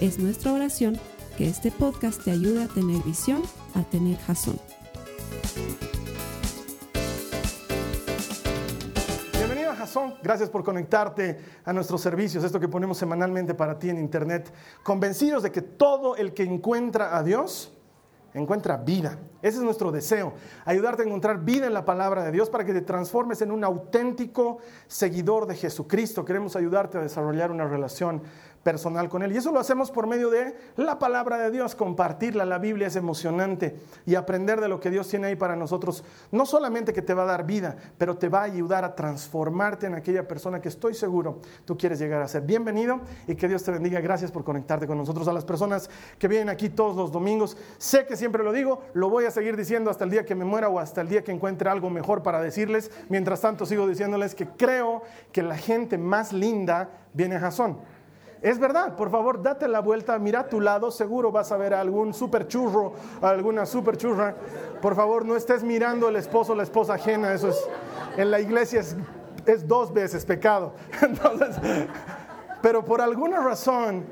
Es nuestra oración que este podcast te ayude a tener visión, a tener jazón. Bienvenido a Jason, gracias por conectarte a nuestros servicios, esto que ponemos semanalmente para ti en internet, convencidos de que todo el que encuentra a Dios encuentra vida. Ese es nuestro deseo, ayudarte a encontrar vida en la palabra de Dios para que te transformes en un auténtico seguidor de Jesucristo. Queremos ayudarte a desarrollar una relación personal con Él. Y eso lo hacemos por medio de la palabra de Dios, compartirla. La Biblia es emocionante y aprender de lo que Dios tiene ahí para nosotros. No solamente que te va a dar vida, pero te va a ayudar a transformarte en aquella persona que estoy seguro tú quieres llegar a ser. Bienvenido y que Dios te bendiga. Gracias por conectarte con nosotros. A las personas que vienen aquí todos los domingos, sé que siempre lo digo, lo voy a seguir diciendo hasta el día que me muera o hasta el día que encuentre algo mejor para decirles. Mientras tanto, sigo diciéndoles que creo que la gente más linda viene a Jasón. Es verdad, por favor, date la vuelta, mira a tu lado, seguro vas a ver algún super churro, alguna super churra. Por favor, no estés mirando el esposo o la esposa ajena, eso es, en la iglesia es, dos veces pecado. Entonces, pero por alguna razón,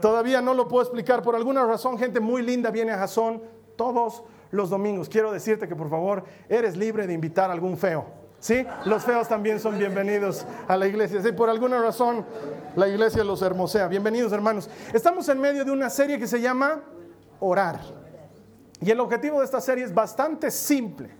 todavía no lo puedo explicar, por alguna razón gente muy linda viene a Jasón todos los domingos. Quiero decirte que por favor, eres libre de invitar a algún feo. ¿Sí? Los feos también son bienvenidos a la iglesia. ¿Sí? Por alguna razón la iglesia los hermosea. Bienvenidos hermanos. Estamos en medio de una serie que se llama Orar. Y el objetivo de esta serie es bastante simple.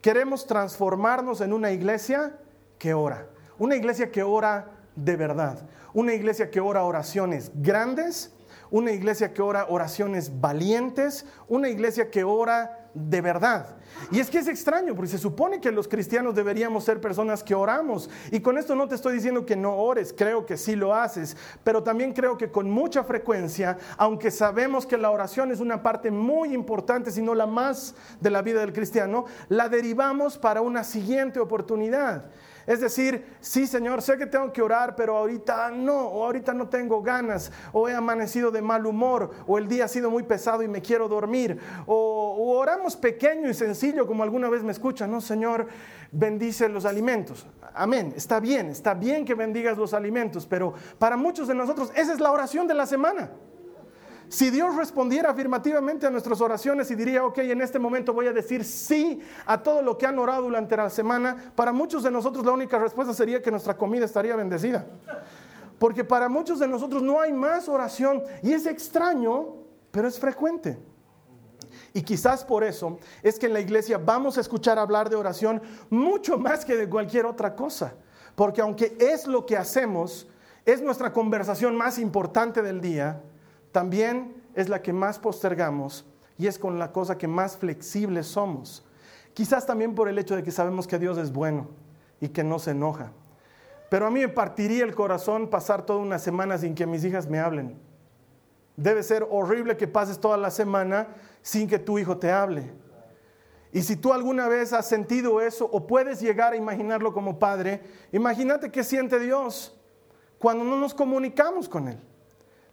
Queremos transformarnos en una iglesia que ora. Una iglesia que ora de verdad. Una iglesia que ora oraciones grandes. Una iglesia que ora oraciones valientes. Una iglesia que ora de verdad. Y es que es extraño, porque se supone que los cristianos deberíamos ser personas que oramos. Y con esto no te estoy diciendo que no ores, creo que sí lo haces, pero también creo que con mucha frecuencia, aunque sabemos que la oración es una parte muy importante, si no la más de la vida del cristiano, la derivamos para una siguiente oportunidad. Es decir, sí Señor, sé que tengo que orar, pero ahorita no, o ahorita no tengo ganas, o he amanecido de mal humor, o el día ha sido muy pesado y me quiero dormir, o, oramos pequeño y sencillo como alguna vez me escuchan, no Señor, bendice los alimentos. Amén, está bien, está bien que bendigas los alimentos, pero para muchos de nosotros esa es la oración de la semana. Si Dios respondiera afirmativamente a nuestras oraciones y diría, ok, en este momento voy a decir sí a todo lo que han orado durante la semana, para muchos de nosotros la única respuesta sería que nuestra comida estaría bendecida. Porque para muchos de nosotros no hay más oración y es extraño, pero es frecuente. Y quizás por eso es que en la iglesia vamos a escuchar hablar de oración mucho más que de cualquier otra cosa. Porque aunque es lo que hacemos, es nuestra conversación más importante del día, también es la que más postergamos y es con la cosa que más flexibles somos. Quizás también por el hecho de que sabemos que Dios es bueno y que no se enoja. Pero a mí me partiría el corazón pasar toda una semana sin que mis hijas me hablen. Debe ser horrible que pases toda la semana sin que tu hijo te hable. Y si tú alguna vez has sentido eso o puedes llegar a imaginarlo como padre, imagínate qué siente Dios cuando no nos comunicamos con Él.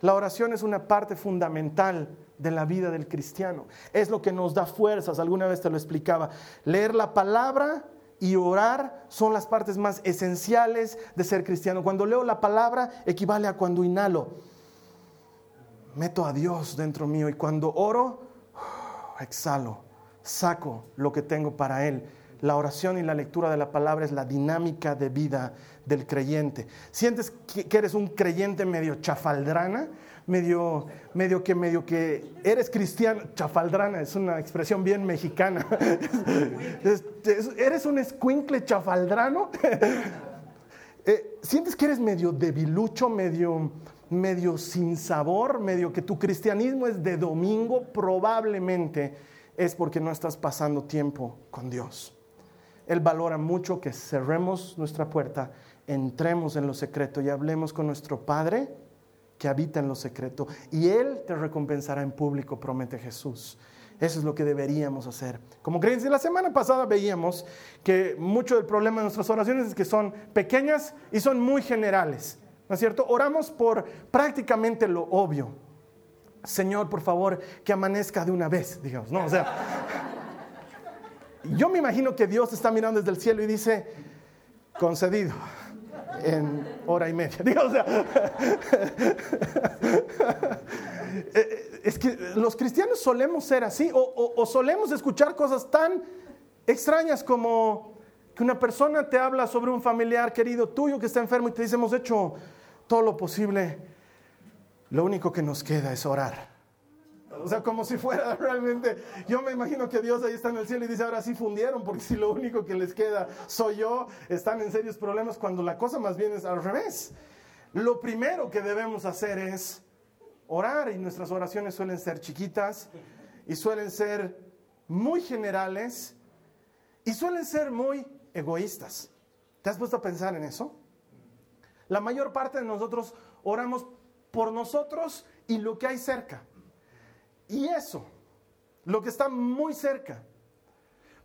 La oración es una parte fundamental de la vida del cristiano. Es lo que nos da fuerzas, alguna vez te lo explicaba. Leer la palabra y orar son las partes más esenciales de ser cristiano. Cuando leo la palabra equivale a cuando inhalo. Meto a Dios dentro mío y cuando oro, exhalo, saco lo que tengo para Él. La oración y la lectura de la palabra es la dinámica de vida del creyente. ¿Sientes que eres un creyente medio chafaldrana? Medio, medio que medio que eres cristiano, chafaldrana es una expresión bien mexicana. ¿Eres un escuincle chafaldrano? Eh, ¿Sientes que eres medio debilucho, medio, medio sin sabor, medio que tu cristianismo es de domingo? Probablemente es porque no estás pasando tiempo con Dios. Él valora mucho que cerremos nuestra puerta, entremos en lo secreto y hablemos con nuestro Padre que habita en lo secreto y Él te recompensará en público, promete Jesús. Eso es lo que deberíamos hacer. Como creencia, la semana pasada veíamos que mucho del problema de nuestras oraciones es que son pequeñas y son muy generales. ¿No es cierto? Oramos por prácticamente lo obvio. Señor, por favor, que amanezca de una vez, digamos, ¿no? O sea, yo me imagino que Dios está mirando desde el cielo y dice, concedido en hora y media. O sea, es que los cristianos solemos ser así o, o, solemos escuchar cosas tan extrañas como que una persona te habla sobre un familiar querido tuyo que está enfermo y te dice, hemos hecho todo lo posible, lo único que nos queda es orar. O sea, como si fuera realmente, yo me imagino que Dios ahí está en el cielo y dice, ahora sí fundieron, porque si lo único que les queda soy yo, están en serios problemas cuando la cosa más bien es al revés. Lo primero que debemos hacer es orar y nuestras oraciones suelen ser chiquitas y suelen ser muy generales y suelen ser muy egoístas. ¿Te has puesto a pensar en eso? La mayor parte de nosotros oramos por nosotros y lo que hay cerca. Y eso, lo que está muy cerca.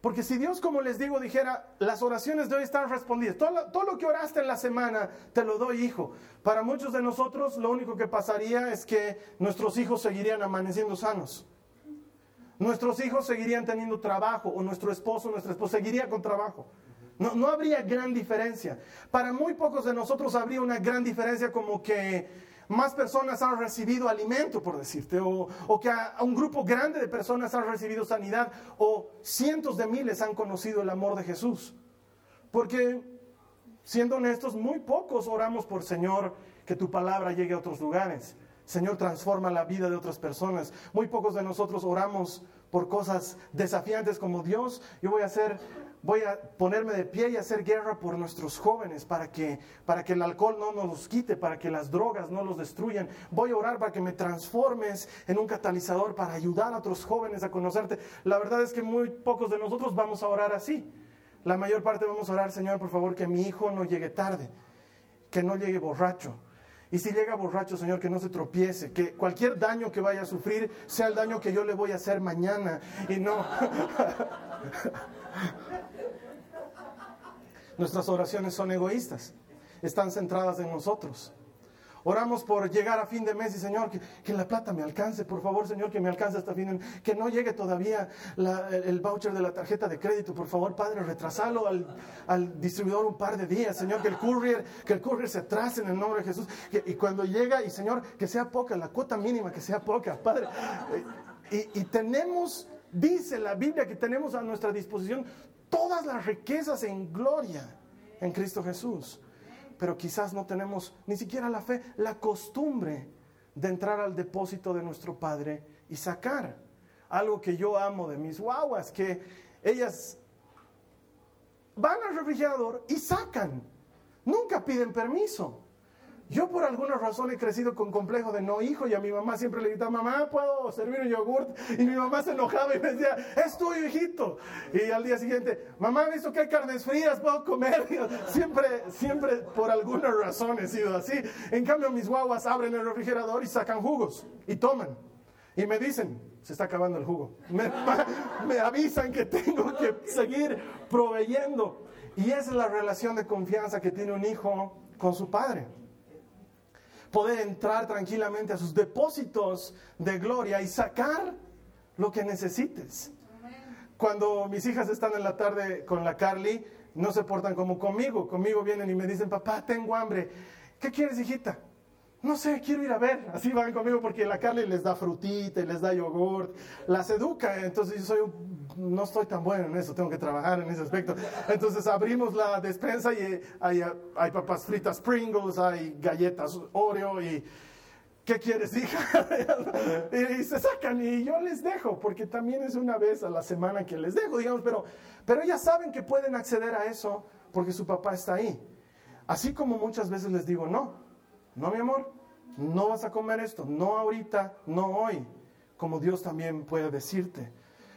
Porque si Dios, como les digo, dijera, las oraciones de hoy están respondidas, todo lo, todo lo, que oraste en la semana, te lo doy, hijo. Para muchos de nosotros, lo único que pasaría es que nuestros hijos seguirían amaneciendo sanos. Nuestros hijos seguirían teniendo trabajo, o nuestro esposo, nuestra esposa seguiría con trabajo. No, no habría gran diferencia. Para muy pocos de nosotros habría una gran diferencia como que más personas han recibido alimento, por decirte, o, que a, un grupo grande de personas han recibido sanidad, o cientos de miles han conocido el amor de Jesús. Porque, siendo honestos, muy pocos oramos por Señor que tu palabra llegue a otros lugares. Señor, transforma la vida de otras personas. Muy pocos de nosotros oramos por cosas desafiantes como Dios, yo voy a hacer voy a ponerme de pie y hacer guerra por nuestros jóvenes para que, para que el alcohol no nos los quite, para que las drogas no los destruyan. Voy a orar para que me transformes en un catalizador para ayudar a otros jóvenes a conocerte. La verdad es que muy pocos de nosotros vamos a orar así. La mayor parte vamos a orar, Señor, por favor, que mi hijo no llegue tarde, que no llegue borracho. Y si llega borracho, Señor, que no se tropiece, que cualquier daño que vaya a sufrir sea el daño que yo le voy a hacer mañana y no. Nuestras oraciones son egoístas, están centradas en nosotros. Oramos por llegar a fin de mes y Señor, que, la plata me alcance, por favor Señor, que me alcance hasta fin de mes, que no llegue todavía el, voucher de la tarjeta de crédito, por favor Padre, retrasalo al, distribuidor un par de días, Señor, que el courier, que el courier se trace en el nombre de Jesús, y cuando llega y Señor, que sea poca, la cuota mínima que sea poca, Padre. y tenemos, dice la Biblia, que tenemos a nuestra disposición todas las riquezas en gloria en Cristo Jesús. Pero quizás no tenemos ni siquiera la fe, la costumbre de entrar al depósito de nuestro Padre y sacar algo que yo amo de mis guaguas, que ellas van al refrigerador y sacan, nunca piden permiso. Yo por alguna razón he crecido con complejo de no hijo y a mi mamá siempre le gritaba, mamá, ¿puedo servir un yogurt? Y mi mamá se enojaba y me decía, es tuyo, hijito. Y al día siguiente, mamá, visto que hay carnes frías? ¿Puedo comer? Siempre, siempre por alguna razón he sido así. En cambio, mis guaguas abren el refrigerador y sacan jugos y toman. Y me dicen, se está acabando el jugo. Me, me avisan que tengo que seguir proveyendo. Y esa es la relación de confianza que tiene un hijo con su padre poder entrar tranquilamente a sus depósitos de gloria y sacar lo que necesites. Cuando mis hijas están en la tarde con la Carly, no se portan como conmigo. Conmigo vienen y me dicen, papá, tengo hambre. ¿Qué quieres, hijita? No sé, quiero ir a ver. Así van conmigo porque la Carly les da frutita les da yogurt, las educa. Entonces yo soy no estoy tan bueno en eso, tengo que trabajar en ese aspecto. Entonces abrimos la despensa y hay, hay papas fritas Pringles, hay galletas Oreo y ¿qué quieres, hija? y, se sacan y yo les dejo, porque también es una vez a la semana que les dejo, digamos, pero, pero ellas saben que pueden acceder a eso porque su papá está ahí. Así como muchas veces les digo, no, no, mi amor, no vas a comer esto, no ahorita, no hoy, como Dios también puede decirte.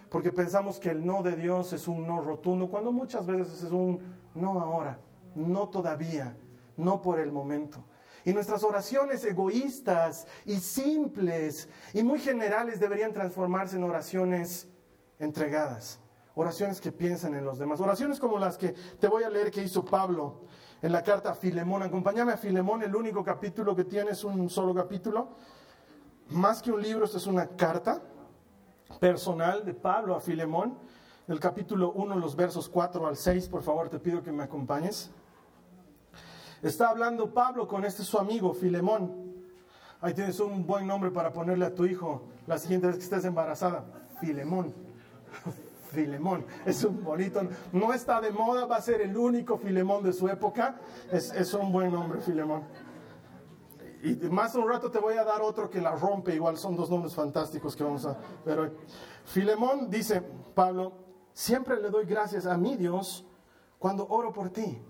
Porque pensamos que el no de Dios es un no rotundo, cuando muchas veces es un no ahora, no todavía, no por el momento. Y nuestras oraciones egoístas y simples y muy generales deberían transformarse en oraciones entregadas. Oraciones que piensan en los demás. Oraciones como las que te voy a leer que hizo Pablo en la carta a Filemón. Acompáñame a Filemón, el único capítulo que tiene es un solo capítulo. Más que un libro, esto es una carta personal de Pablo a Filemón. El capítulo 1, los versos 4 al 6, por favor, te pido que me acompañes. Está hablando Pablo con este su amigo, Filemón. Ahí tienes un buen nombre para ponerle a tu hijo la siguiente vez que estés embarazada. Filemón. Filemón. Es un bonito. No está de moda, va a ser el único Filemón de su época. Es, es un buen nombre, Filemón. Y más un rato te voy a dar otro que la rompe. Igual son dos nombres fantásticos que vamos a ver hoy. Filemón dice, Pablo, siempre le doy gracias a mi Dios cuando oro por ti.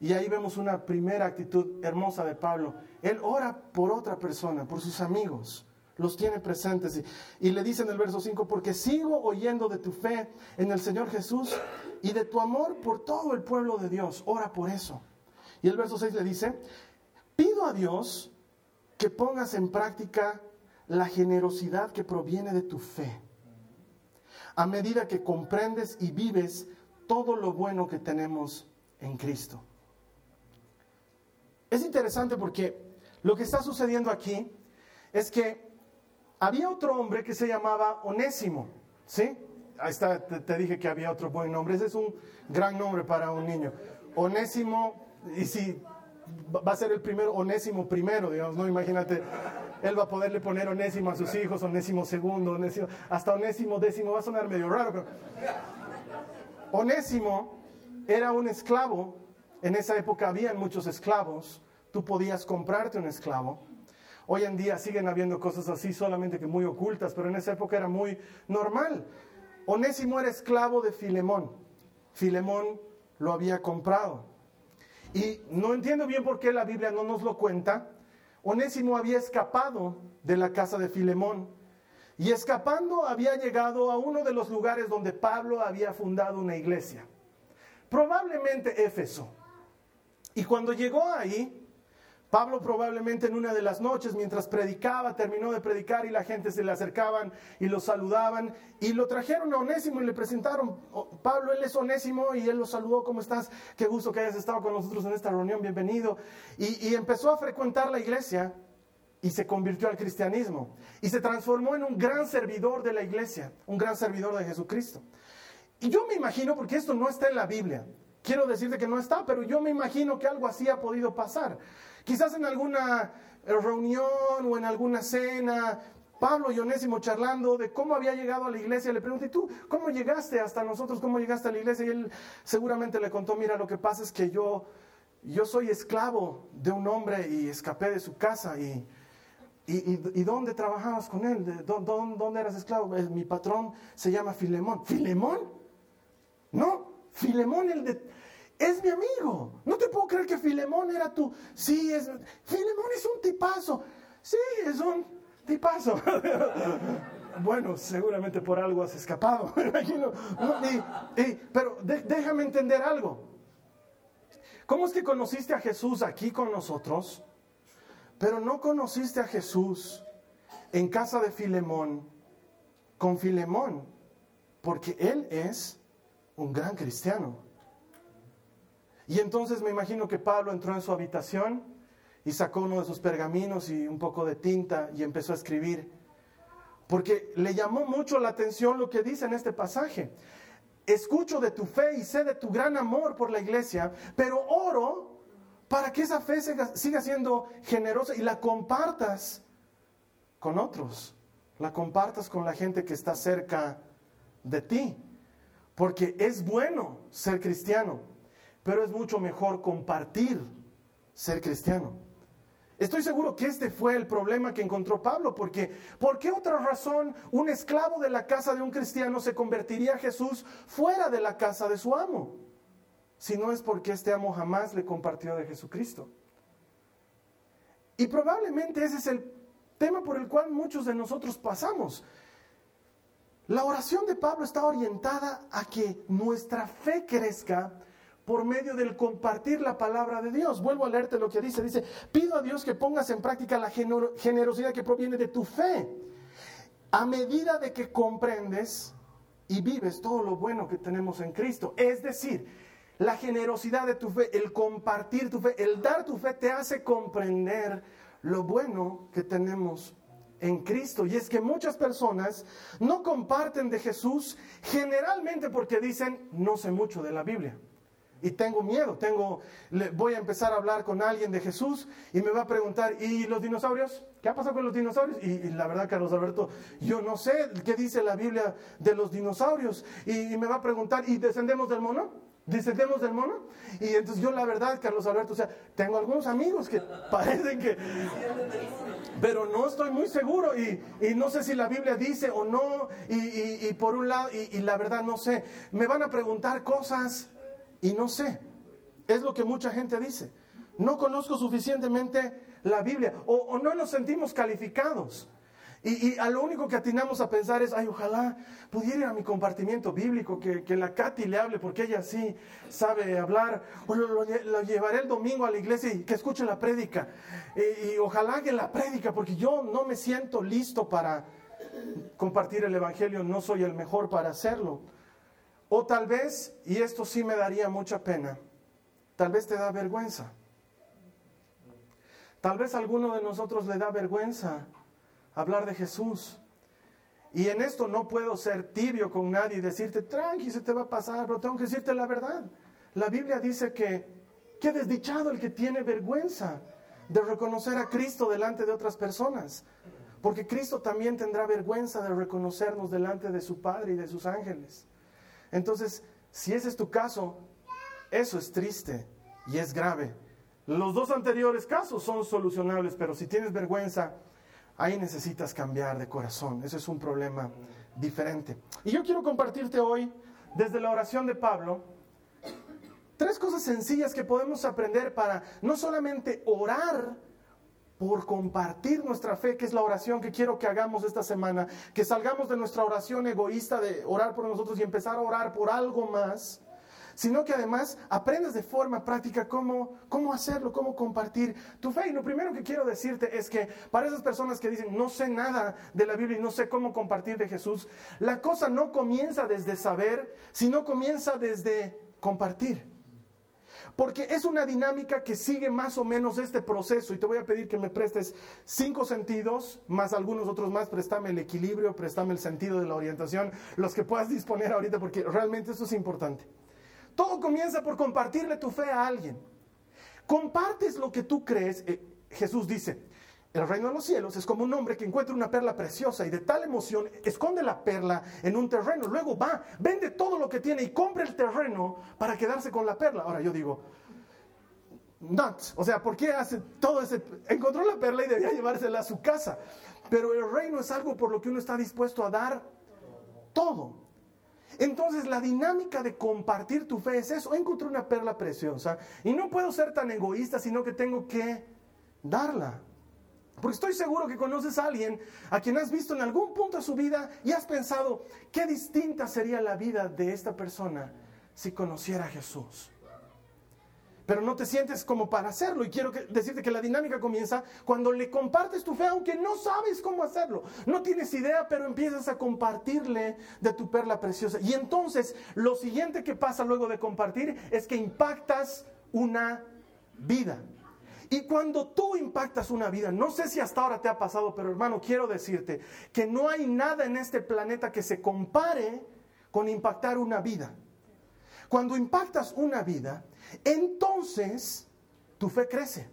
Y ahí vemos una primera actitud hermosa de Pablo. Él ora por otra persona, por sus amigos los tiene presentes. Y, le dice en el verso 5, porque sigo oyendo de tu fe en el Señor Jesús y de tu amor por todo el pueblo de Dios. Ora por eso. Y el verso 6 le dice, pido a Dios que pongas en práctica la generosidad que proviene de tu fe, a medida que comprendes y vives todo lo bueno que tenemos en Cristo. Es interesante porque lo que está sucediendo aquí es que había otro hombre que se llamaba Onésimo, ¿sí? Ahí está, te, dije que había otro buen nombre. Ese es un gran nombre para un niño. Onésimo, y si va a ser el primero, Onésimo primero, digamos, ¿no? Imagínate, él va a poderle poner Onésimo a sus hijos, Onésimo segundo, Onésimo, hasta Onésimo décimo, va a sonar medio raro, pero... Onésimo era un esclavo, en esa época habían muchos esclavos, tú podías comprarte un esclavo, Hoy en día siguen habiendo cosas así, solamente que muy ocultas, pero en esa época era muy normal. Onésimo era esclavo de Filemón. Filemón lo había comprado. Y no entiendo bien por qué la Biblia no nos lo cuenta. Onésimo había escapado de la casa de Filemón y escapando había llegado a uno de los lugares donde Pablo había fundado una iglesia, probablemente Éfeso. Y cuando llegó ahí, Pablo probablemente en una de las noches mientras predicaba, terminó de predicar y la gente se le acercaban y lo saludaban y lo trajeron a Onésimo y le presentaron, oh, Pablo, él es Onésimo y él lo saludó, ¿cómo estás? Qué gusto que hayas estado con nosotros en esta reunión, bienvenido. Y, y empezó a frecuentar la iglesia y se convirtió al cristianismo y se transformó en un gran servidor de la iglesia, un gran servidor de Jesucristo. Y yo me imagino, porque esto no está en la Biblia, quiero decirte que no está, pero yo me imagino que algo así ha podido pasar. Quizás en alguna reunión o en alguna cena, Pablo y Onésimo charlando de cómo había llegado a la iglesia, le pregunté, ¿tú cómo llegaste hasta nosotros? ¿Cómo llegaste a la iglesia? Y él seguramente le contó, mira, lo que pasa es que yo, yo soy esclavo de un hombre y escapé de su casa y... ¿Y, y, dónde trabajabas con él? ¿Dónde, ¿Dónde eras esclavo? Mi patrón se llama Filemón. ¿Filemón? No, Filemón el de es mi amigo. No te puedo creer que Filemón era tu... Sí, es... Filemón es un tipazo. Sí, es un tipazo. bueno, seguramente por algo has escapado, imagino. pero déjame entender algo. ¿Cómo es que conociste a Jesús aquí con nosotros, pero no conociste a Jesús en casa de Filemón, con Filemón? Porque él es un gran cristiano. Y entonces me imagino que Pablo entró en su habitación y sacó uno de sus pergaminos y un poco de tinta y empezó a escribir. Porque le llamó mucho la atención lo que dice en este pasaje. Escucho de tu fe y sé de tu gran amor por la iglesia, pero oro para que esa fe siga, siendo generosa y la compartas con otros, la compartas con la gente que está cerca de ti. Porque es bueno ser cristiano, pero es mucho mejor compartir ser cristiano. Estoy seguro que este fue el problema que encontró Pablo, porque ¿por qué otra razón un esclavo de la casa de un cristiano se convertiría a Jesús fuera de la casa de su amo? Si no es porque este amo jamás le compartió de Jesucristo. Y probablemente ese es el tema por el cual muchos de nosotros pasamos. La oración de Pablo está orientada a que nuestra fe crezca por medio del compartir la palabra de Dios. Vuelvo a leerte lo que dice. Dice, pido a Dios que pongas en práctica la generosidad que proviene de tu fe. A medida de que comprendes y vives todo lo bueno que tenemos en Cristo. Es decir, la generosidad de tu fe, el compartir tu fe, el dar tu fe te hace comprender lo bueno que tenemos en Cristo. Y es que muchas personas no comparten de Jesús generalmente porque dicen, no sé mucho de la Biblia y tengo miedo, tengo, voy a empezar a hablar con alguien de Jesús y me va a preguntar, ¿y los dinosaurios? ¿Qué ha pasado con los dinosaurios? Y, la verdad, Carlos Alberto, yo no sé qué dice la Biblia de los dinosaurios. Y, me va a preguntar, ¿y descendemos del mono? ¿Descendemos del mono? Y entonces yo la verdad, Carlos Alberto, o sea, tengo algunos amigos que parecen que... Pero no estoy muy seguro y, no sé si la Biblia dice o no. Y, por un lado, y la verdad no sé. Me van a preguntar cosas y no sé. Es lo que mucha gente dice. No conozco suficientemente la Biblia o, no nos sentimos calificados. Y, a lo único que atinamos a pensar es, ay, ojalá pudiera ir a mi compartimiento bíblico, que, la Katy le hable, porque ella sí sabe hablar, o lo, llevaré el domingo a la iglesia y que escuche la prédica. Y, y, ojalá que la prédica, porque yo no me siento listo para compartir el Evangelio, no soy el mejor para hacerlo. O tal vez, y esto sí me daría mucha pena, tal vez te da vergüenza. Tal vez a alguno de nosotros le da vergüenza hablar de Jesús. Y en esto no puedo ser tibio con nadie y decirte, tranqui, se te va a pasar, pero tengo que decirte la verdad. La Biblia dice que, qué desdichado el que tiene vergüenza de reconocer a Cristo delante de otras personas. Porque Cristo también tendrá vergüenza de reconocernos delante de su Padre y de sus ángeles. Entonces, si ese es tu caso, eso es triste y es grave. Los dos anteriores casos son solucionables, pero si tienes vergüenza, ahí necesitas cambiar de corazón. Ese es un problema diferente. Y yo quiero compartirte hoy, desde la oración de Pablo, tres cosas sencillas que podemos aprender para no solamente orar, por compartir nuestra fe, que es la oración que quiero que hagamos esta semana, que salgamos de nuestra oración egoísta de orar por nosotros y empezar a orar por algo más, sino que además aprendas de forma práctica cómo, cómo hacerlo, cómo compartir tu fe. Y lo primero que quiero decirte es que para esas personas que dicen, no sé nada de la Biblia y no sé cómo compartir de Jesús, la cosa no comienza desde saber, sino comienza desde compartir. Porque es una dinámica que sigue más o menos este proceso y te voy a pedir que me prestes cinco sentidos, más algunos otros más, préstame el equilibrio, préstame el sentido de la orientación, los que puedas disponer ahorita porque realmente eso es importante. Todo comienza por compartirle tu fe a alguien. Compartes lo que tú crees. Eh, Jesús dice, el reino de los cielos es como un hombre que encuentra una perla preciosa y de tal emoción esconde la perla en un terreno. Luego va, vende todo lo que tiene y compra el terreno para quedarse con la perla. Ahora yo digo, nuts. O sea, ¿por qué hace todo ese... Encontró la perla y debía llevársela a su casa. Pero el reino es algo por lo que uno está dispuesto a dar todo. Entonces la dinámica de compartir tu fe es eso. Encontré una perla preciosa y no puedo ser tan egoísta, sino que tengo que darla. Porque estoy seguro que conoces a alguien a quien has visto en algún punto de su vida y has pensado, qué distinta sería la vida de esta persona si conociera a Jesús. Pero no te sientes como para hacerlo y quiero decirte que la dinámica comienza cuando le compartes tu fe, aunque no sabes cómo hacerlo. No tienes idea, pero empiezas a compartirle de tu perla preciosa. Y entonces lo siguiente que pasa luego de compartir es que impactas una vida. Y cuando tú impactas una vida, no sé si hasta ahora te ha pasado, pero hermano, quiero decirte que no hay nada en este planeta que se compare con impactar una vida. Cuando impactas una vida, entonces tu fe crece.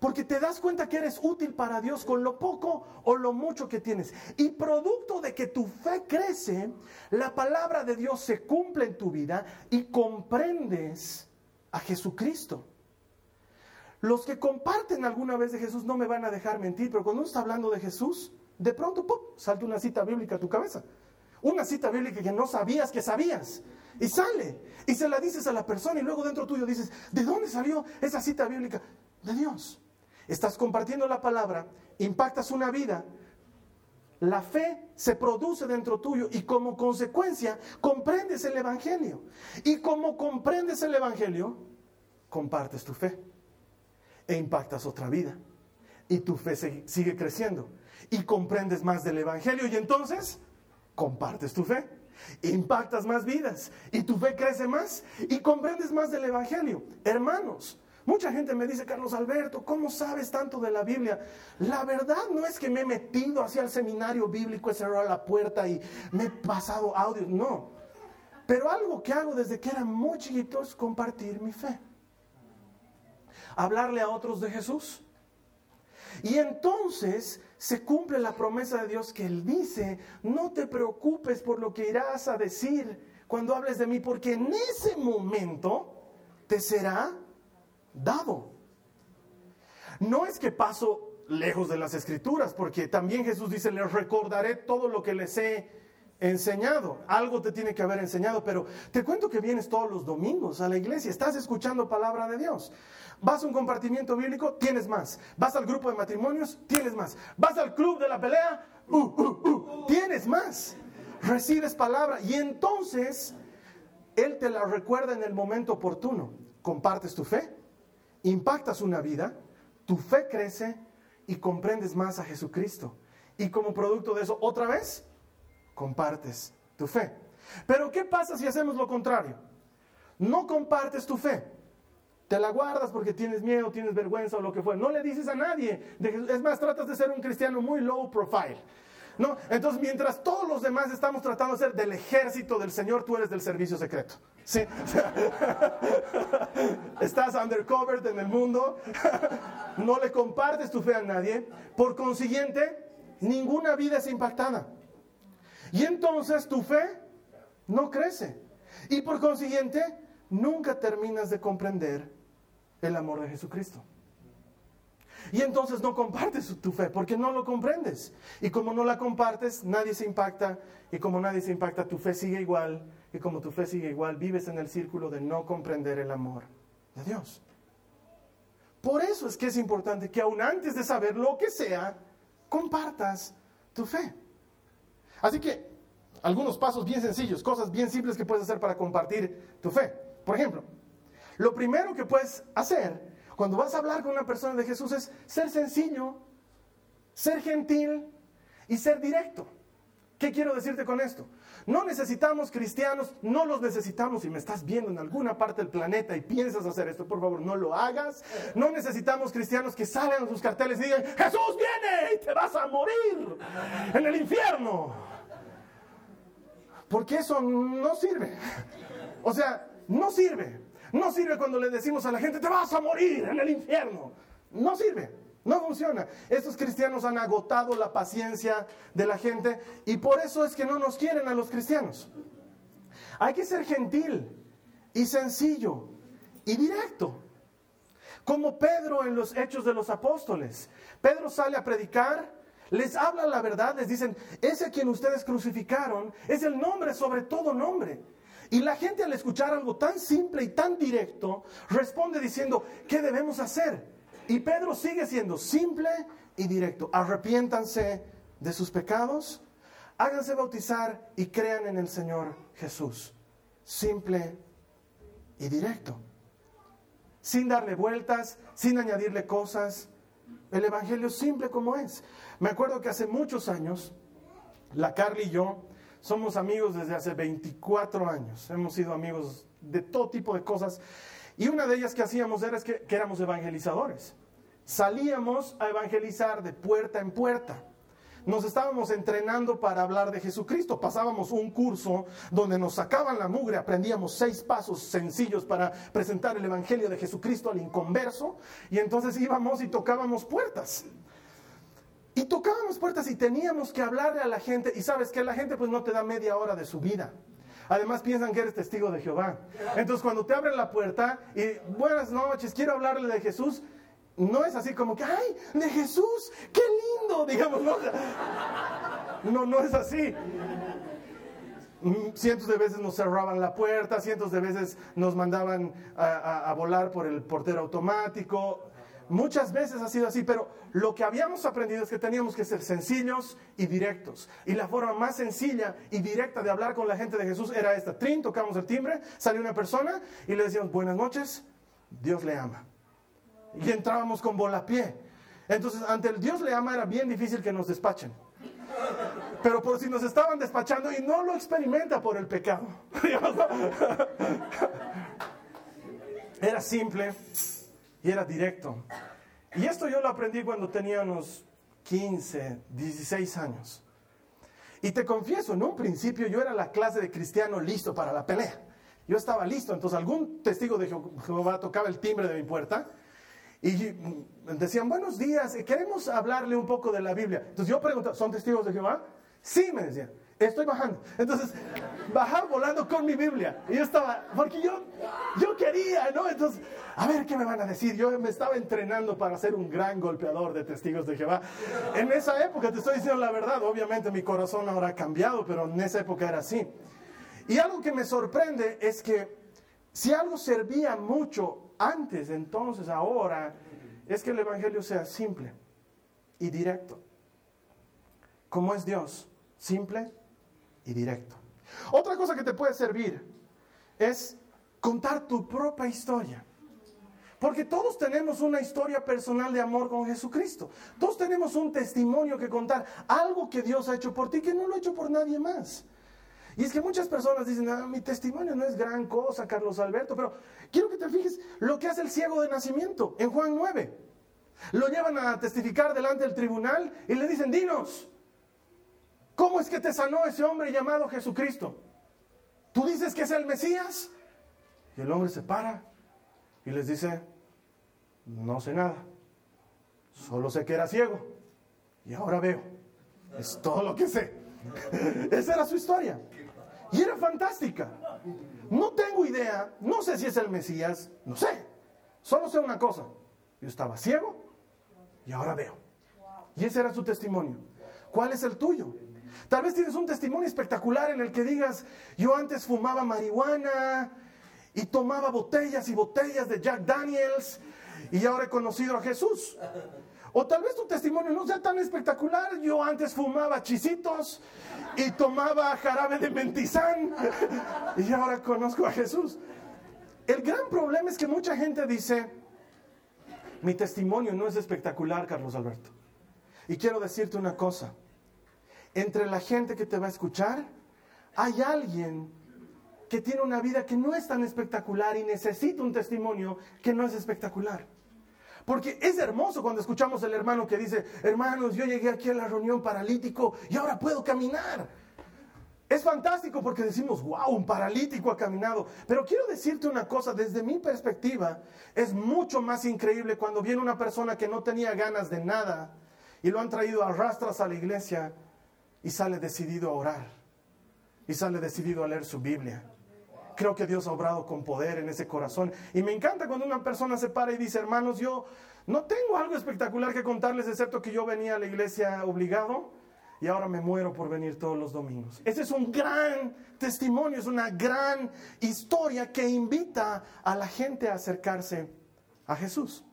Porque te das cuenta que eres útil para Dios con lo poco o lo mucho que tienes. Y producto de que tu fe crece, la palabra de Dios se cumple en tu vida y comprendes a Jesucristo. Los que comparten alguna vez de Jesús no me van a dejar mentir, pero cuando uno está hablando de Jesús, de pronto ¡pum! salta una cita bíblica a tu cabeza. Una cita bíblica que no sabías que sabías. Y sale. Y se la dices a la persona y luego dentro tuyo dices, ¿de dónde salió esa cita bíblica? De Dios. Estás compartiendo la palabra, impactas una vida la fe se produce dentro tuyo y como consecuencia comprendes el Evangelio. Y como comprendes el Evangelio, compartes tu fe e impactas otra vida. Y tu fe sigue creciendo y comprendes más del Evangelio y entonces compartes tu fe. Impactas más vidas y tu fe crece más y comprendes más del Evangelio. Hermanos, Mucha gente me dice, Carlos Alberto, ¿cómo sabes tanto de la Biblia? La verdad no es que me he metido hacia el seminario bíblico, he cerrado la puerta y me he pasado audios, no. Pero algo que hago desde que era muy chiquito es compartir mi fe. Hablarle a otros de Jesús. Y entonces se cumple la promesa de Dios que Él dice, no te preocupes por lo que irás a decir cuando hables de mí, porque en ese momento te será dado. No es que paso lejos de las escrituras, porque también Jesús dice, les recordaré todo lo que les he enseñado. Algo te tiene que haber enseñado, pero te cuento que vienes todos los domingos a la iglesia, estás escuchando palabra de Dios. Vas a un compartimiento bíblico, tienes más. Vas al grupo de matrimonios, tienes más. Vas al club de la pelea, uh, uh, uh, tienes más. Recibes palabra y entonces Él te la recuerda en el momento oportuno. Compartes tu fe, impactas una vida, tu fe crece y comprendes más a Jesucristo. Y como producto de eso, otra vez, compartes tu fe. Pero ¿qué pasa si hacemos lo contrario? No compartes tu fe. Te la guardas porque tienes miedo, tienes vergüenza o lo que fue. No le dices a nadie. Es más, tratas de ser un cristiano muy low profile. ¿No? Entonces, mientras todos los demás estamos tratando de ser del ejército del Señor, tú eres del servicio secreto. ¿Sí? Estás undercover en el mundo, no le compartes tu fe a nadie, por consiguiente, ninguna vida es impactada. Y entonces tu fe no crece. Y por consiguiente, nunca terminas de comprender el amor de Jesucristo. Y entonces no compartes tu fe porque no lo comprendes. Y como no la compartes, nadie se impacta. Y como nadie se impacta, tu fe sigue igual. Y como tu fe sigue igual, vives en el círculo de no comprender el amor de Dios. Por eso es que es importante que aún antes de saber lo que sea, compartas tu fe. Así que algunos pasos bien sencillos, cosas bien simples que puedes hacer para compartir tu fe. Por ejemplo, lo primero que puedes hacer cuando vas a hablar con una persona de Jesús es ser sencillo, ser gentil y ser directo. ¿Qué quiero decirte con esto? No necesitamos cristianos, no los necesitamos. Si me estás viendo en alguna parte del planeta y piensas hacer esto, por favor, no lo hagas. No necesitamos cristianos que salgan a sus carteles y digan, Jesús viene y te vas a morir en el infierno. Porque eso no sirve. O sea, no sirve. No sirve cuando le decimos a la gente, te vas a morir en el infierno. No sirve, no funciona. Estos cristianos han agotado la paciencia de la gente y por eso es que no nos quieren a los cristianos. Hay que ser gentil y sencillo y directo. Como Pedro en los Hechos de los Apóstoles. Pedro sale a predicar, les habla la verdad, les dicen, ese a quien ustedes crucificaron es el nombre sobre todo nombre. Y la gente al escuchar algo tan simple y tan directo, responde diciendo, ¿qué debemos hacer? Y Pedro sigue siendo simple y directo. Arrepiéntanse de sus pecados, háganse bautizar y crean en el Señor Jesús. Simple y directo. Sin darle vueltas, sin añadirle cosas. El Evangelio simple como es. Me acuerdo que hace muchos años, la Carly y yo somos amigos desde hace 24 años. Hemos sido amigos de todo tipo de cosas. Y una de ellas que hacíamos era que, éramos evangelizadores. Salíamos a evangelizar de puerta en puerta nos estábamos entrenando para hablar de Jesucristo. Pasábamos un curso donde nos sacaban la mugre, aprendíamos seis pasos sencillos para presentar el Evangelio de Jesucristo al inconverso y entonces íbamos y tocábamos puertas. Y tocábamos puertas y teníamos que hablarle a la gente. Y sabes que la gente pues no te da media hora de su vida. Además piensan que eres testigo de Jehová. Entonces cuando te abren la puerta y buenas noches, quiero hablarle de Jesús, no es así como que, ay, de Jesús, qué lindo, digamos, no, no, no es así. Cientos de veces nos cerraban la puerta, cientos de veces nos mandaban a volar por el portero automático. Muchas veces ha sido así, pero lo que habíamos aprendido es que teníamos que ser sencillos y directos. Y la forma más sencilla y directa de hablar con la gente de Jesús era esta. Trin, tocamos el timbre, salió una persona y le decíamos, buenas noches, Dios le ama. Y entrábamos con pie. Entonces, ante el Dios le ama era bien difícil que nos despachen. Pero por si nos estaban despachando y no lo experimenta por el pecado. Era simple y era directo. Y esto yo lo aprendí cuando tenía unos 15, 16 años. Y te confieso, en un principio yo era la clase de cristiano listo para la pelea. Yo estaba listo, entonces algún testigo de Jehová tocaba el timbre de mi puerta y decían, buenos días, queremos hablarle un poco de la Biblia. Entonces yo preguntaba, ¿son testigos de Jehová? Sí, me decían. Estoy bajando. Entonces, bajaba volando con mi Biblia. Y yo estaba, porque yo, yo quería, ¿no? Entonces, a ver qué me van a decir. Yo me estaba entrenando para ser un gran golpeador de testigos de Jehová. En esa época, te estoy diciendo la verdad, obviamente mi corazón ahora ha cambiado, pero en esa época era así. Y algo que me sorprende es que si algo servía mucho antes, entonces, ahora, es que el Evangelio sea simple y directo. Como es Dios, simple y directo. Otra cosa que te puede servir es contar tu propia historia. Porque todos tenemos una historia personal de amor con Jesucristo. Todos tenemos un testimonio que contar, algo que Dios ha hecho por ti que no lo ha hecho por nadie más. Y es que muchas personas dicen, ah, mi testimonio no es gran cosa, Carlos Alberto, pero quiero que te fijes lo que hace el ciego de nacimiento en Juan 9. Lo llevan a testificar delante del tribunal y le dicen, dinos, ¿Cómo es que te sanó ese hombre llamado Jesucristo? ¿Tú dices que es el Mesías? Y el hombre se para y les dice, no sé nada, solo sé que era ciego y ahora veo. Es todo lo que sé. Esa era su historia. Y era fantástica. No tengo idea, no sé si es el Mesías, no sé. Solo sé una cosa. Yo estaba ciego y ahora veo. Y ese era su testimonio. ¿Cuál es el tuyo? Tal vez tienes un testimonio espectacular en el que digas, yo antes fumaba marihuana y tomaba botellas y botellas de Jack Daniels y ahora he conocido a Jesús. O tal vez tu testimonio no sea tan espectacular, yo antes fumaba chisitos y tomaba jarabe de mentizán y ahora conozco a Jesús. El gran problema es que mucha gente dice, mi testimonio no es espectacular, Carlos Alberto. Y quiero decirte una cosa entre la gente que te va a escuchar, hay alguien que tiene una vida que no es tan espectacular y necesita un testimonio que no es espectacular. Porque es hermoso cuando escuchamos al hermano que dice, hermanos, yo llegué aquí a la reunión paralítico y ahora puedo caminar. Es fantástico porque decimos, wow, un paralítico ha caminado. Pero quiero decirte una cosa, desde mi perspectiva, es mucho más increíble cuando viene una persona que no tenía ganas de nada y lo han traído a rastras a la iglesia y sale decidido a orar y sale decidido a leer su Biblia. Creo que Dios ha obrado con poder en ese corazón. Y me encanta cuando una persona se para y dice, hermanos, yo no tengo algo espectacular que contarles, excepto que yo venía a la iglesia obligado y ahora me muero por venir todos los domingos. Ese es un gran testimonio, es una gran historia que invita a la gente a acercarse a Jesús.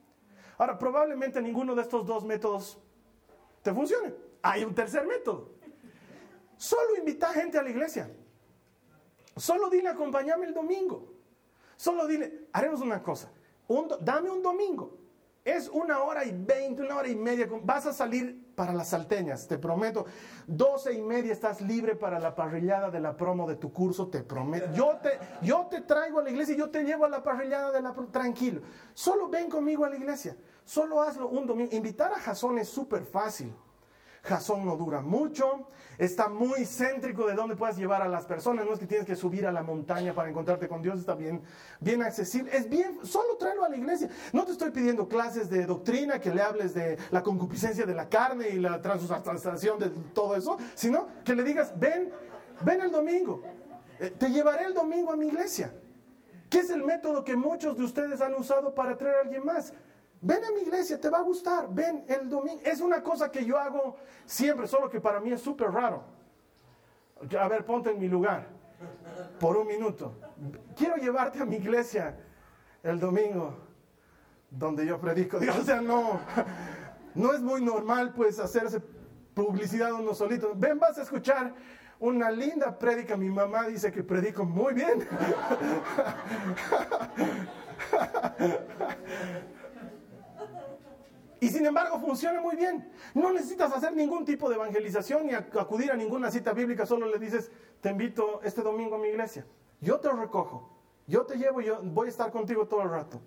Ahora, probablemente ninguno de estos dos métodos te funcione. Hay un tercer método. Solo invita gente a la iglesia. Solo dile, acompáñame el domingo. Solo dile, haremos una cosa. dame un domingo. Es una hora y veinte, una hora y media. Vas a salir para las salteñas, te prometo. Doce y media estás libre para la parrillada de la promo de tu curso, te prometo. Yo te, yo te traigo a la iglesia y yo te llevo a la parrillada de la Tranquilo. Solo ven conmigo a la iglesia. Solo hazlo un domingo. Invitar a Jasón es súper fácil. Jasón no dura mucho, está muy céntrico de dónde puedes llevar a las personas, no es que tienes que subir a la montaña para encontrarte con Dios, está bien, bien accesible, es bien, solo tráelo a la iglesia. No te estoy pidiendo clases de doctrina, que le hables de la concupiscencia de la carne y la transustanciación de todo eso, sino que le digas, ven, ven el domingo, eh, te llevaré el domingo a mi iglesia. ¿Qué es el método que muchos de ustedes han usado para traer a alguien más? Ven a mi iglesia, te va a gustar. Ven el domingo. Es una cosa que yo hago siempre, solo que para mí es súper raro. A ver, ponte en mi lugar por un minuto. Quiero llevarte a mi iglesia el domingo. donde yo predico. O sea, no, no es muy normal pues hacerse publicidad uno solito. Ven, vas a escuchar una linda prédica. Mi mamá dice que predico muy bien. Y sin embargo funciona muy bien. No necesitas hacer ningún tipo de evangelización ni acudir a ninguna cita bíblica, solo le dices, te invito este domingo a mi iglesia. Yo te recojo, yo te llevo, yo voy a estar contigo todo el rato.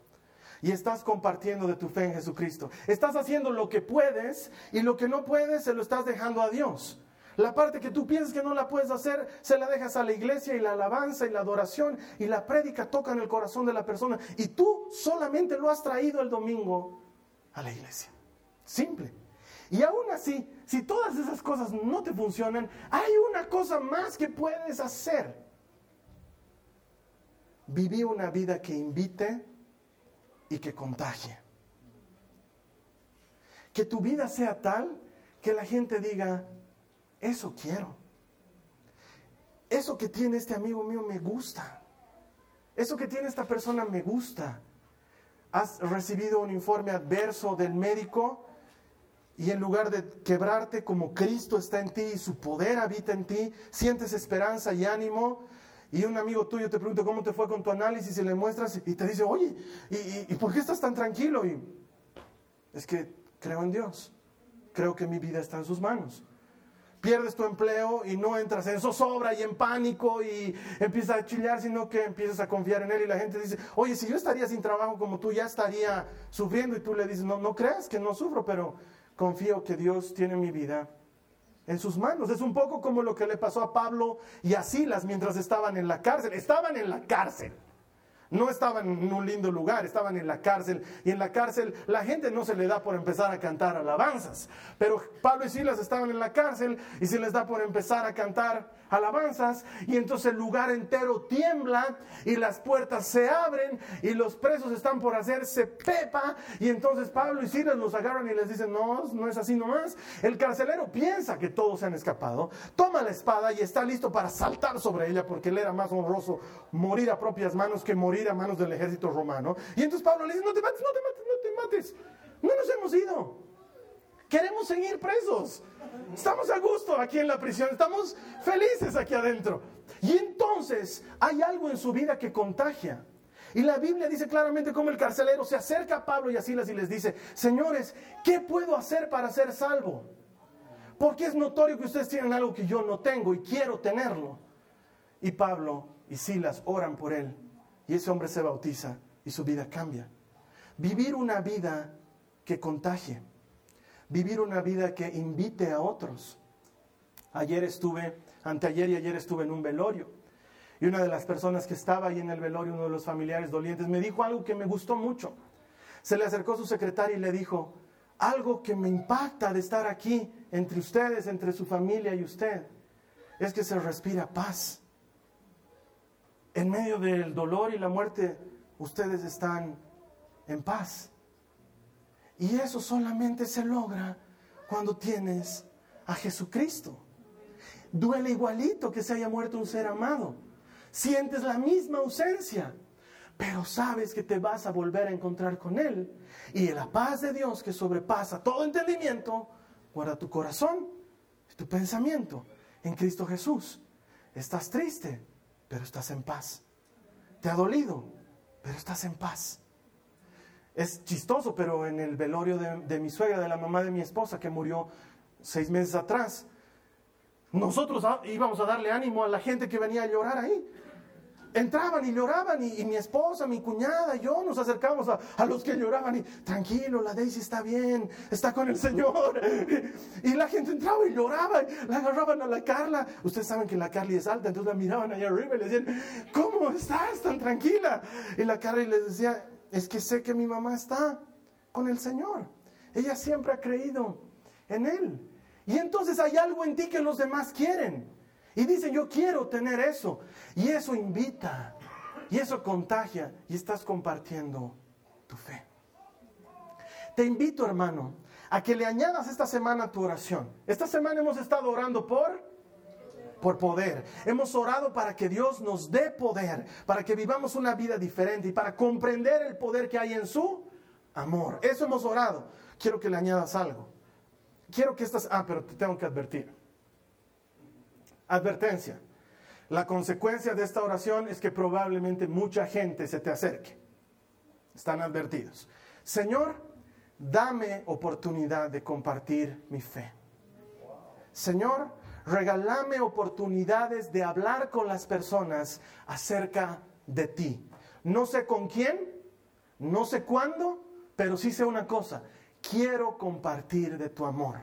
Y estás compartiendo de tu fe en Jesucristo. Estás haciendo lo que puedes y lo que no puedes se lo estás dejando a Dios. La parte que tú piensas que no la puedes hacer, se la dejas a la iglesia y la alabanza y la adoración y la prédica toca en el corazón de la persona. Y tú solamente lo has traído el domingo a la iglesia. Simple. Y aún así, si todas esas cosas no te funcionan, hay una cosa más que puedes hacer. Vivir una vida que invite y que contagie. Que tu vida sea tal que la gente diga, eso quiero. Eso que tiene este amigo mío me gusta. Eso que tiene esta persona me gusta. Has recibido un informe adverso del médico y en lugar de quebrarte como Cristo está en ti y su poder habita en ti, sientes esperanza y ánimo. Y un amigo tuyo te pregunta cómo te fue con tu análisis y le muestras y te dice, oye, ¿y, por qué estás tan tranquilo? Y es que creo en Dios, creo que mi vida está en sus manos. Pierdes tu empleo y no entras en zozobra y en pánico y empiezas a chillar, sino que empiezas a confiar en Él y la gente dice, oye, si yo estaría sin trabajo como tú, ya estaría sufriendo y tú le dices, no, no creas que no sufro, pero confío que Dios tiene mi vida en sus manos. Es un poco como lo que le pasó a Pablo y a Silas mientras estaban en la cárcel. Estaban en la cárcel. No estaban en un lindo lugar, estaban en la cárcel. Y en la cárcel la gente no se le da por empezar a cantar alabanzas. Pero Pablo y Silas estaban en la cárcel y se les da por empezar a cantar alabanzas. Y entonces el lugar entero tiembla y las puertas se abren y los presos están por hacerse pepa. Y entonces Pablo y Silas los agarran y les dicen, no, no es así nomás. El carcelero piensa que todos se han escapado, toma la espada y está listo para saltar sobre ella porque le era más honroso morir a propias manos que morir a manos del ejército romano. Y entonces Pablo le dice, no te mates, no te mates, no te mates. No nos hemos ido. Queremos seguir presos. Estamos a gusto aquí en la prisión, estamos felices aquí adentro. Y entonces hay algo en su vida que contagia. Y la Biblia dice claramente cómo el carcelero se acerca a Pablo y a Silas y les dice, señores, ¿qué puedo hacer para ser salvo? Porque es notorio que ustedes tienen algo que yo no tengo y quiero tenerlo. Y Pablo y Silas oran por él y ese hombre se bautiza y su vida cambia. Vivir una vida que contagie. Vivir una vida que invite a otros. Ayer estuve, anteayer y ayer estuve en un velorio. Y una de las personas que estaba ahí en el velorio, uno de los familiares dolientes, me dijo algo que me gustó mucho. Se le acercó su secretaria y le dijo, algo que me impacta de estar aquí entre ustedes, entre su familia y usted, es que se respira paz en medio del dolor y la muerte, ustedes están en paz. Y eso solamente se logra cuando tienes a Jesucristo. Duele igualito que se haya muerto un ser amado. Sientes la misma ausencia, pero sabes que te vas a volver a encontrar con Él. Y la paz de Dios que sobrepasa todo entendimiento, guarda tu corazón y tu pensamiento en Cristo Jesús. Estás triste, pero estás en paz. Te ha dolido, pero estás en paz. Es chistoso, pero en el velorio de, mi suegra, de la mamá de mi esposa, que murió seis meses atrás, nosotros íbamos a darle ánimo a la gente que venía a llorar ahí entraban y lloraban y, mi esposa, mi cuñada, yo nos acercamos a, los que lloraban y tranquilo, la Daisy está bien, está con el Señor. Y, la gente entraba y lloraba, y la agarraban a la Carla. Ustedes saben que la Carly es alta, entonces la miraban allá arriba y le decían, ¿cómo estás tan tranquila? Y la Carly les decía, es que sé que mi mamá está con el Señor. Ella siempre ha creído en Él. Y entonces hay algo en ti que los demás quieren. Y dice, yo quiero tener eso. Y eso invita. Y eso contagia. Y estás compartiendo tu fe. Te invito, hermano, a que le añadas esta semana tu oración. Esta semana hemos estado orando por por poder. Hemos orado para que Dios nos dé poder, para que vivamos una vida diferente y para comprender el poder que hay en su amor. Eso hemos orado. Quiero que le añadas algo. Quiero que estas... Ah, pero te tengo que advertir. Advertencia. La consecuencia de esta oración es que probablemente mucha gente se te acerque. Están advertidos. Señor, dame oportunidad de compartir mi fe. Señor, regálame oportunidades de hablar con las personas acerca de ti. No sé con quién, no sé cuándo, pero sí sé una cosa, quiero compartir de tu amor.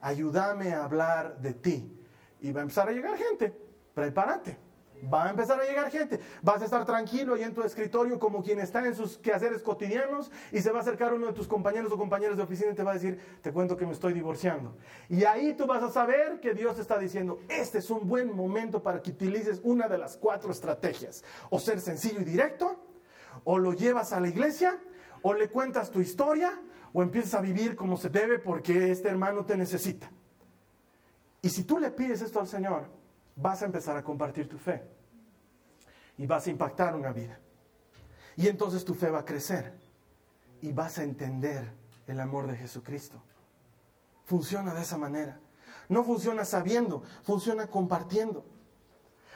Ayúdame a hablar de ti. Y va a empezar a llegar gente, prepárate. Va a empezar a llegar gente. Vas a estar tranquilo ahí en tu escritorio como quien está en sus quehaceres cotidianos y se va a acercar uno de tus compañeros o compañeras de oficina y te va a decir, te cuento que me estoy divorciando. Y ahí tú vas a saber que Dios te está diciendo, este es un buen momento para que utilices una de las cuatro estrategias. O ser sencillo y directo, o lo llevas a la iglesia, o le cuentas tu historia, o empiezas a vivir como se debe porque este hermano te necesita. Y si tú le pides esto al Señor, vas a empezar a compartir tu fe y vas a impactar una vida. Y entonces tu fe va a crecer y vas a entender el amor de Jesucristo. Funciona de esa manera. No funciona sabiendo, funciona compartiendo.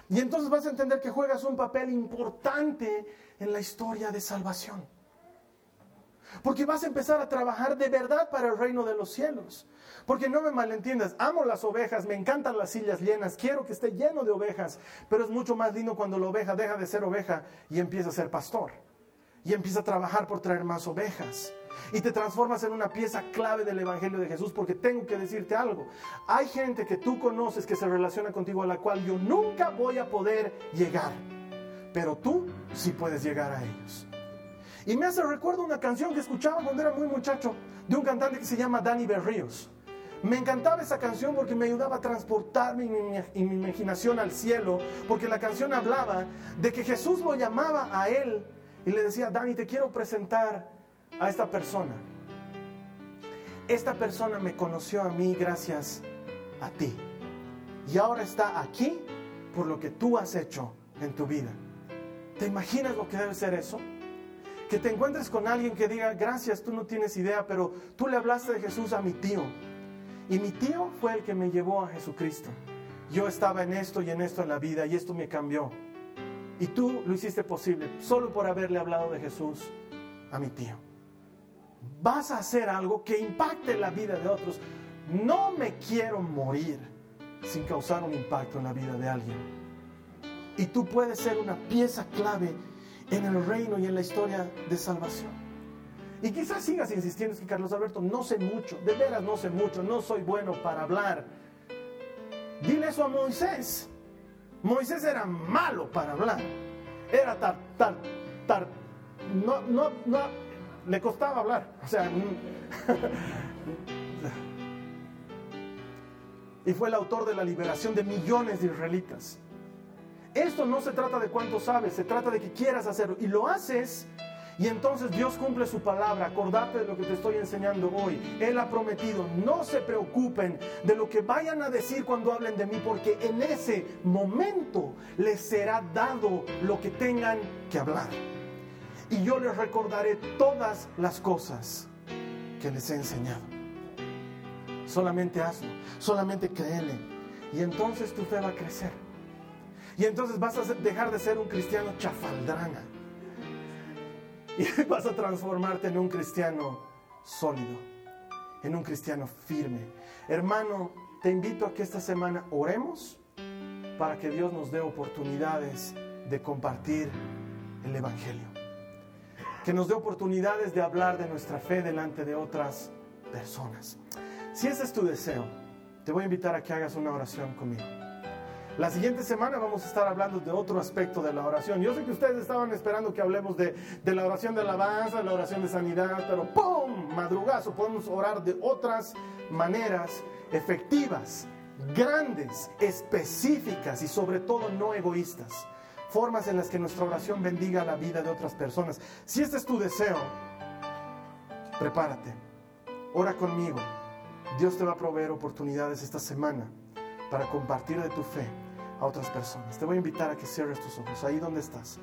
Y entonces vas a entender que juegas un papel importante en la historia de salvación. Porque vas a empezar a trabajar de verdad para el reino de los cielos. Porque no me malentiendas, amo las ovejas, me encantan las sillas llenas, quiero que esté lleno de ovejas, pero es mucho más lindo cuando la oveja deja de ser oveja y empieza a ser pastor. Y empieza a trabajar por traer más ovejas. Y te transformas en una pieza clave del Evangelio de Jesús porque tengo que decirte algo. Hay gente que tú conoces que se relaciona contigo a la cual yo nunca voy a poder llegar. Pero tú sí puedes llegar a ellos. Y me hace recuerdo una canción que escuchaba cuando era muy muchacho de un cantante que se llama Danny Berríos. Me encantaba esa canción porque me ayudaba a transportarme en mi, imaginación al cielo, porque la canción hablaba de que Jesús lo llamaba a él y le decía, Dani, te quiero presentar a esta persona. Esta persona me conoció a mí gracias a ti. Y ahora está aquí por lo que tú has hecho en tu vida. ¿Te imaginas lo que debe ser eso? Que te encuentres con alguien que diga, gracias, tú no tienes idea, pero tú le hablaste de Jesús a mi tío y mi tío fue el que me llevó a Jesucristo. Yo estaba en esto y en esto en la vida y esto me cambió. Y tú lo hiciste posible solo por haberle hablado de Jesús a mi tío. Vas a hacer algo que impacte la vida de otros. No me quiero morir sin causar un impacto en la vida de alguien. Y tú puedes ser una pieza clave en el reino y en la historia de salvación. Y quizás sigas insistiendo, es que Carlos Alberto, no sé mucho, de veras no sé mucho, no soy bueno para hablar. Dile eso a Moisés. Moisés era malo para hablar. Era tar, tar, tar. No, no, no, le costaba hablar. O sea, y fue el autor de la liberación de millones de israelitas. Esto no se trata de cuánto sabes, se trata de que quieras hacerlo. Y lo haces y entonces Dios cumple su palabra. Acordate de lo que te estoy enseñando hoy. Él ha prometido, no se preocupen de lo que vayan a decir cuando hablen de mí, porque en ese momento les será dado lo que tengan que hablar. Y yo les recordaré todas las cosas que les he enseñado. Solamente hazlo, solamente créele. Y entonces tu fe va a crecer. Y entonces vas a dejar de ser un cristiano chafaldrana y vas a transformarte en un cristiano sólido, en un cristiano firme. Hermano, te invito a que esta semana oremos para que Dios nos dé oportunidades de compartir el Evangelio. Que nos dé oportunidades de hablar de nuestra fe delante de otras personas. Si ese es tu deseo, te voy a invitar a que hagas una oración conmigo. La siguiente semana vamos a estar hablando de otro aspecto de la oración. Yo sé que ustedes estaban esperando que hablemos de, la oración de alabanza, de la oración de sanidad, pero ¡pum! Madrugazo, podemos orar de otras maneras efectivas, grandes, específicas y sobre todo no egoístas. Formas en las que nuestra oración bendiga la vida de otras personas. Si este es tu deseo, prepárate, ora conmigo. Dios te va a proveer oportunidades esta semana para compartir de tu fe a otras personas. Te voy a invitar a que cierres tus ojos, ahí donde estás,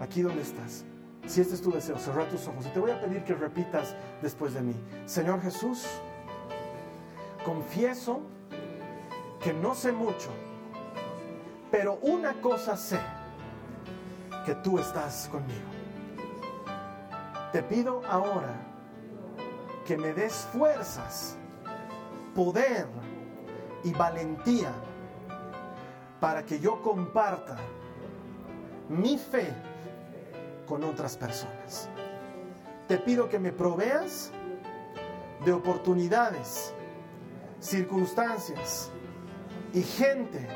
aquí donde estás. si este es tu deseo, cerrar tus ojos y te voy a pedir que repitas después de mí. Señor Jesús, confieso que no sé mucho, pero una cosa sé, que tú estás conmigo. Te pido ahora que me des fuerzas, poder y valentía para que yo comparta mi fe con otras personas. Te pido que me proveas de oportunidades, circunstancias y gente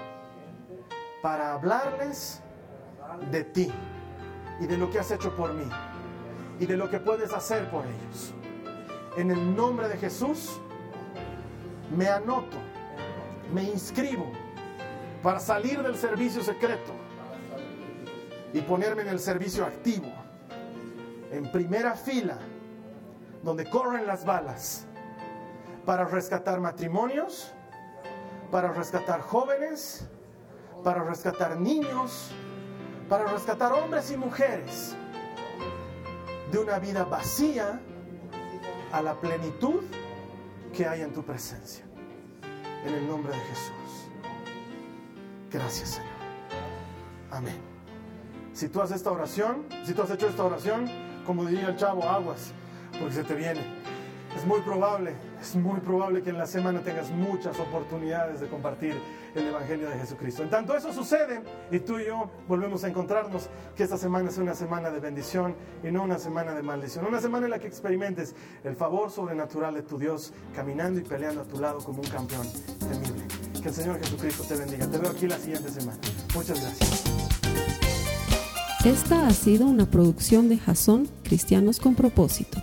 para hablarles de ti y de lo que has hecho por mí y de lo que puedes hacer por ellos. En el nombre de Jesús, me anoto, me inscribo para salir del servicio secreto y ponerme en el servicio activo, en primera fila, donde corren las balas, para rescatar matrimonios, para rescatar jóvenes, para rescatar niños, para rescatar hombres y mujeres de una vida vacía a la plenitud que hay en tu presencia. En el nombre de Jesús. Gracias Señor. Amén. Si tú haces esta oración, si tú has hecho esta oración, como diría el chavo, aguas, porque se te viene. Es muy probable, es muy probable que en la semana tengas muchas oportunidades de compartir el Evangelio de Jesucristo. En tanto eso sucede y tú y yo volvemos a encontrarnos, que esta semana sea una semana de bendición y no una semana de maldición. Una semana en la que experimentes el favor sobrenatural de tu Dios caminando y peleando a tu lado como un campeón temible. Que el Señor Jesucristo te bendiga. Te veo aquí la siguiente semana. Muchas gracias. Esta ha sido una producción de Jason Cristianos con propósito.